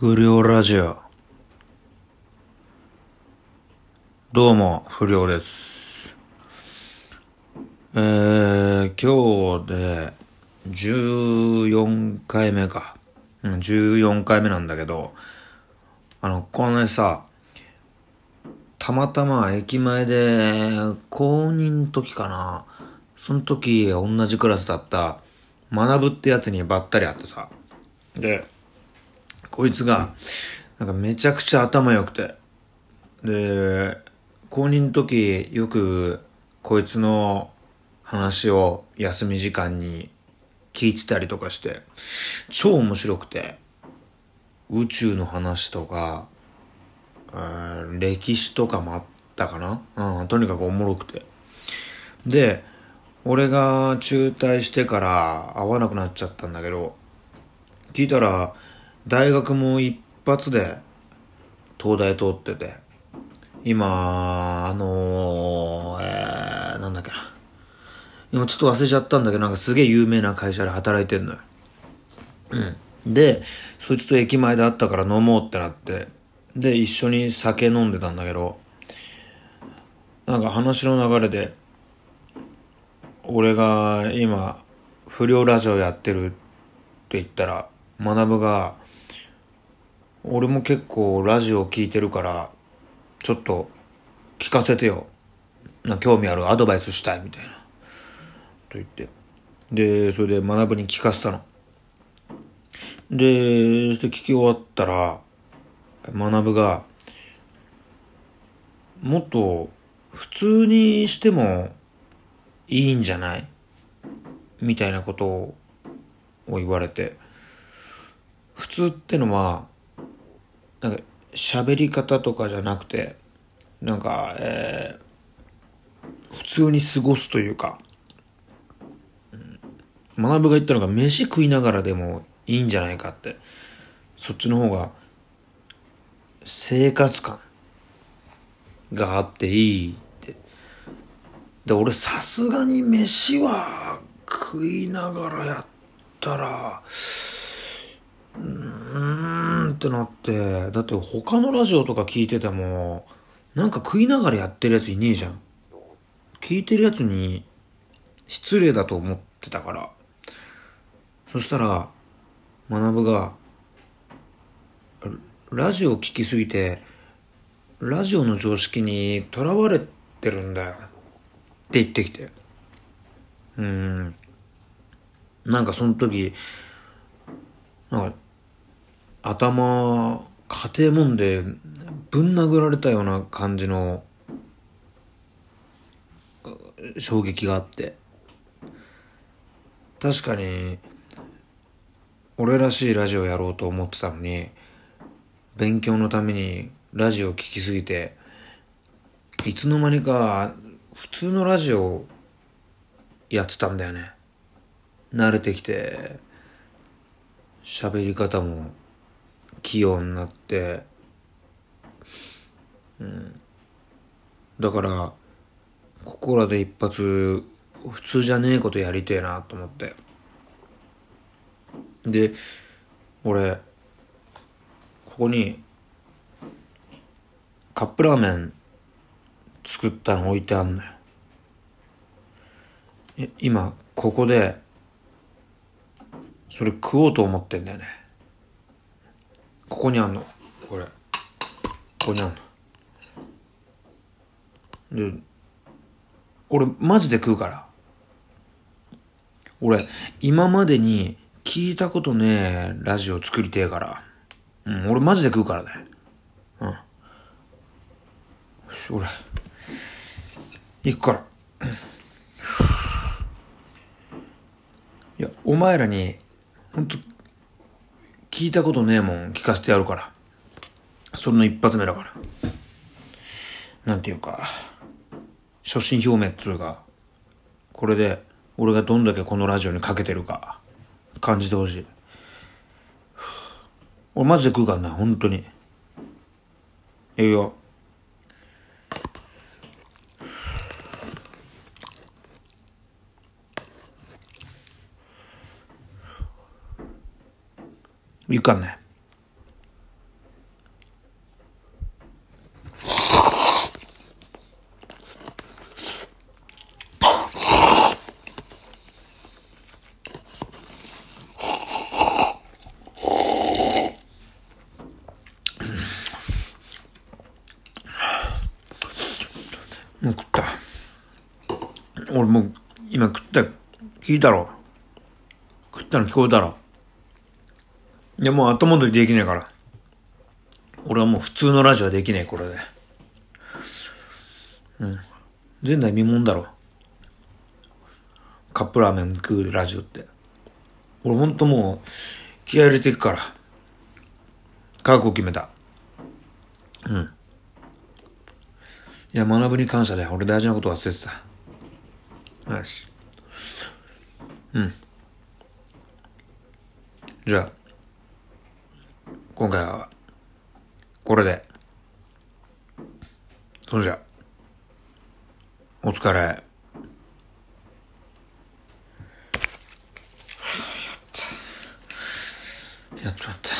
不良ラジオ。どうも、不良です。えー、今日で14回目か。うん、14回目なんだけど、あの、このねさ、たまたま駅前で、公認時かな。その時、同じクラスだった、学ぶってやつにばったり会ってさ。で、こいつが、なんかめちゃくちゃ頭良くて。で、公認の時、よく、こいつの話を休み時間に聞いてたりとかして、超面白くて、宇宙の話とか、歴史とかもあったかな？うん、とにかくおもろくて。で、俺が中退してから会わなくなっちゃったんだけど、聞いたら、大学も一発で東大通ってて、今、あのー、えー、なんだっけな。今ちょっと忘れちゃったんだけど、なんかすげえ有名な会社で働いてんのよ。うん。で、そいつと駅前で会ったから飲もうってなって、で、一緒に酒飲んでたんだけど、なんか話の流れで、俺が今、不良ラジオやってるって言ったら、学が、俺も結構ラジオ聞いてるから、ちょっと聞かせてよ。な興味あるアドバイスしたいみたいな。と言って。で、それで学ぶに聞かせたの。で、そして聞き終わったら、学ぶが、もっと普通にしてもいいんじゃない？みたいなことを言われて。普通ってのは、なんか喋り方とかじゃなくて、なんか、えー、普通に過ごすというか、うん学ぶが言ったのが飯食いながらでもいいんじゃないかって。そっちの方が生活感があっていいって。で、俺さすがに飯は食いながらやったら、ってなって、だって他のラジオとか聞いてても、なんか食いながらやってるやついねえじゃん。聞いてるやつに失礼だと思ってたから。そしたら、学が、ラジオ聞きすぎて、ラジオの常識にとらわれてるんだよ。って言ってきて。うーん。なんかその時、なんか、頭、家庭もんで、ぶん殴られたような感じの、衝撃があって。確かに、俺らしいラジオやろうと思ってたのに、勉強のためにラジオ聞きすぎて、いつの間にか普通のラジオやってたんだよね。慣れてきて、喋り方も器用になって、うん。だから、ここらで一発、普通じゃねえことやりてえなと思って。で、俺、ここに、カップラーメン作ったの置いてあんのよ。え、今、ここで、それ食おうと思ってんだよね。ここにあんの。これ。ここにあんの。で、俺、マジで食うから。俺、今までに聞いたことねえラジオ作りてえから。うん、俺マジで食うからね。うん。よし、俺、行くから。いや、お前らに、ほんと、聞いたことねえもん聞かせてやるから。それの一発目だから。なんていうか、初心表明っつうか、これで俺がどんだけこのラジオにかけてるか、感じてほしい。俺マジで食うからな、本当に。いいよ。いかんね。もう食った。俺もう今食った、聞いたろ。食ったの聞こえたろ。いや、もう後戻りできねえから。俺はもう普通のラジオはできねえ、これで。うん。前代未聞だろ。カップラーメン食うラジオって。俺ほんともう、気合入れていくから。覚悟決めた。うん。いや、学ぶに感謝だよ。俺大事なこと忘れてた。よし。うん。じゃあ、今回は、これで。それじゃ、お疲れ。やった。やっちまった。